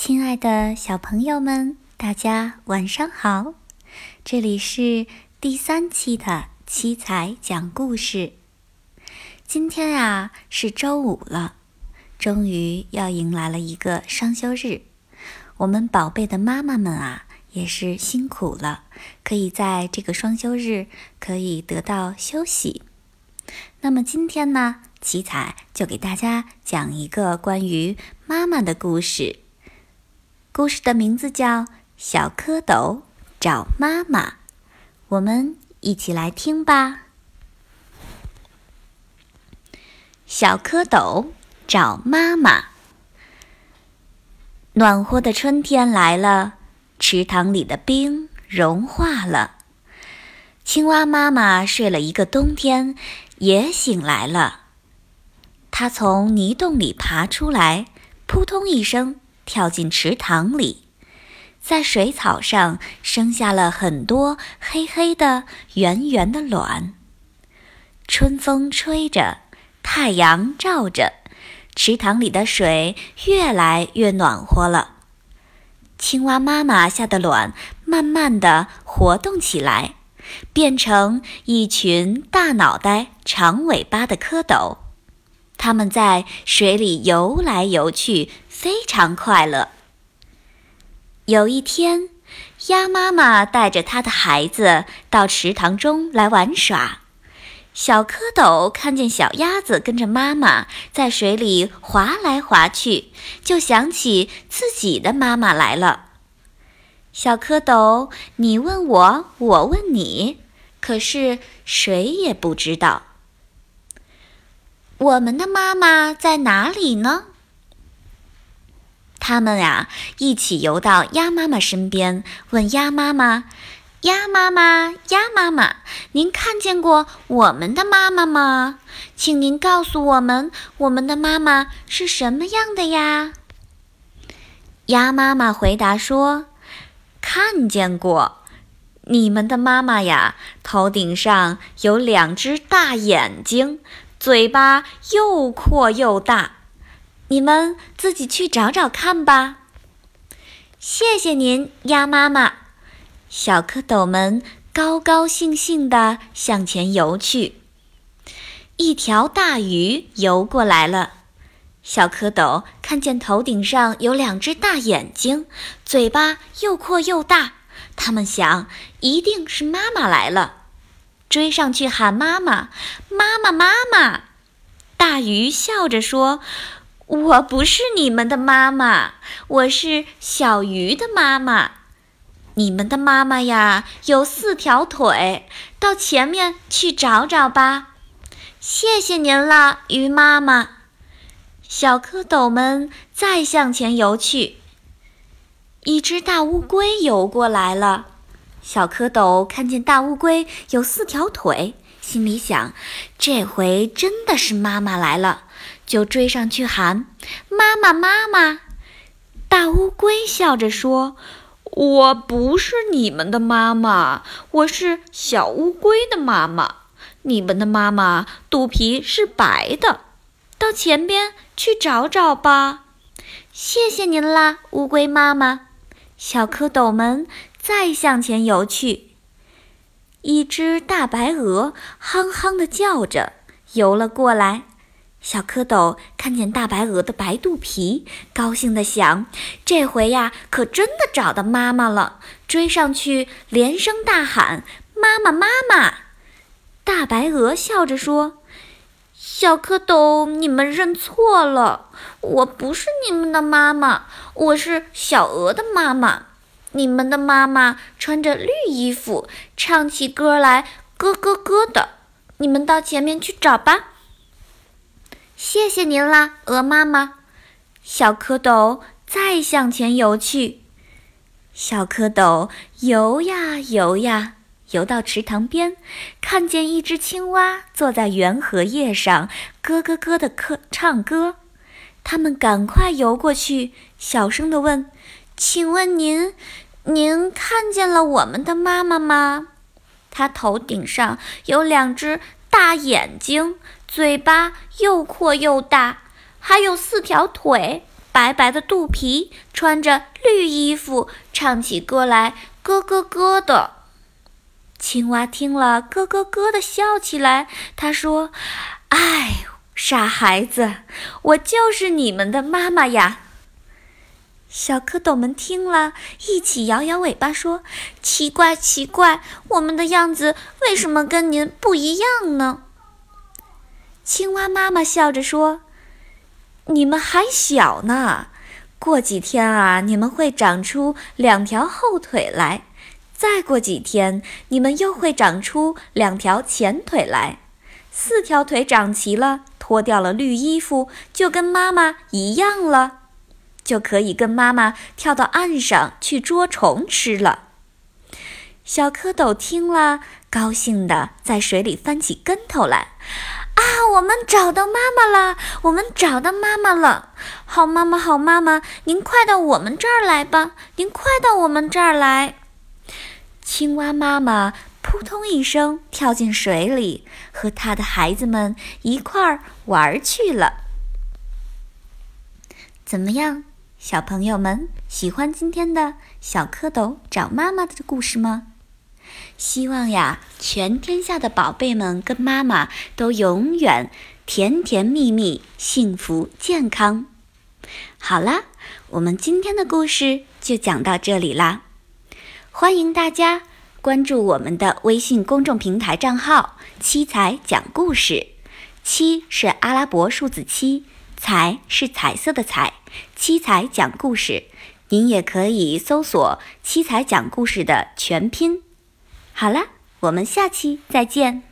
亲爱的小朋友们，大家晚上好！这里是第三期的七彩讲故事。今天啊是周五了，终于要迎来了一个双休日。我们宝贝的妈妈们啊，也是辛苦了，可以在这个双休日可以得到休息。那么今天呢，七彩就给大家讲一个关于妈妈的故事。故事的名字叫《小蝌蚪找妈妈》，我们一起来听吧。小蝌蚪找妈妈。暖和的春天来了，池塘里的冰融化了。青蛙妈妈睡了一个冬天，也醒来了。它从泥洞里爬出来，扑通一声。跳进池塘里，在水草上生下了很多黑黑的、圆圆的卵。春风吹着，太阳照着，池塘里的水越来越暖和了。青蛙妈妈下的卵慢慢的活动起来，变成一群大脑袋、长尾巴的蝌蚪。它们在水里游来游去。非常快乐。有一天，鸭妈妈带着它的孩子到池塘中来玩耍。小蝌蚪看见小鸭子跟着妈妈在水里划来划去，就想起自己的妈妈来了。小蝌蚪，你问我，我问你，可是谁也不知道我们的妈妈在哪里呢？他们呀，一起游到鸭妈妈身边，问鸭妈妈：“鸭妈妈，鸭妈妈，您看见过我们的妈妈吗？请您告诉我们，我们的妈妈是什么样的呀？”鸭妈妈回答说：“看见过，你们的妈妈呀，头顶上有两只大眼睛，嘴巴又阔又大。”你们自己去找找看吧。谢谢您，鸭妈妈。小蝌蚪们高高兴兴地向前游去。一条大鱼游过来了。小蝌蚪看见头顶上有两只大眼睛，嘴巴又阔又大，他们想，一定是妈妈来了，追上去喊妈妈，妈妈，妈妈。大鱼笑着说。我不是你们的妈妈，我是小鱼的妈妈。你们的妈妈呀，有四条腿，到前面去找找吧。谢谢您了，鱼妈妈。小蝌蚪们再向前游去。一只大乌龟游过来了。小蝌蚪看见大乌龟有四条腿，心里想：这回真的是妈妈来了。就追上去喊：“妈妈，妈妈！”大乌龟笑着说：“我不是你们的妈妈，我是小乌龟的妈妈。你们的妈妈肚皮是白的，到前边去找找吧。”谢谢您啦，乌龟妈妈。小蝌蚪们再向前游去。一只大白鹅哼哼地叫着游了过来。小蝌蚪看见大白鹅的白肚皮，高兴地想：“这回呀，可真的找到妈妈了！”追上去，连声大喊：“妈妈，妈妈！”大白鹅笑着说：“小蝌蚪，你们认错了，我不是你们的妈妈，我是小鹅的妈妈。你们的妈妈穿着绿衣服，唱起歌来咯咯咯的。你们到前面去找吧。”谢谢您啦，鹅妈妈。小蝌蚪再向前游去。小蝌蚪游呀游呀，游到池塘边，看见一只青蛙坐在圆荷叶上，咯咯咯的歌唱歌。他们赶快游过去，小声地问：“请问您，您看见了我们的妈妈吗？她头顶上有两只大眼睛。”嘴巴又阔又大，还有四条腿，白白的肚皮，穿着绿衣服，唱起歌来咯咯咯的。青蛙听了，咯咯咯的笑起来。他说：“哎，傻孩子，我就是你们的妈妈呀。”小蝌蚪们听了一起摇摇尾巴说：“奇怪，奇怪，我们的样子为什么跟您不一样呢？”青蛙妈妈笑着说：“你们还小呢，过几天啊，你们会长出两条后腿来；再过几天，你们又会长出两条前腿来。四条腿长齐了，脱掉了绿衣服，就跟妈妈一样了。”就可以跟妈妈跳到岸上去捉虫吃了。小蝌蚪听了，高兴地在水里翻起跟头来。啊，我们找到妈妈了！我们找到妈妈了！好妈妈，好妈妈，您快到我们这儿来吧！您快到我们这儿来！青蛙妈妈扑通一声跳进水里，和它的孩子们一块儿玩去了。怎么样？小朋友们喜欢今天的小蝌蚪找妈妈的故事吗？希望呀，全天下的宝贝们跟妈妈都永远甜甜蜜蜜、幸福健康。好啦，我们今天的故事就讲到这里啦。欢迎大家关注我们的微信公众平台账号“七彩讲故事”，七是阿拉伯数字七。彩是彩色的彩，七彩讲故事，您也可以搜索“七彩讲故事”的全拼。好了，我们下期再见。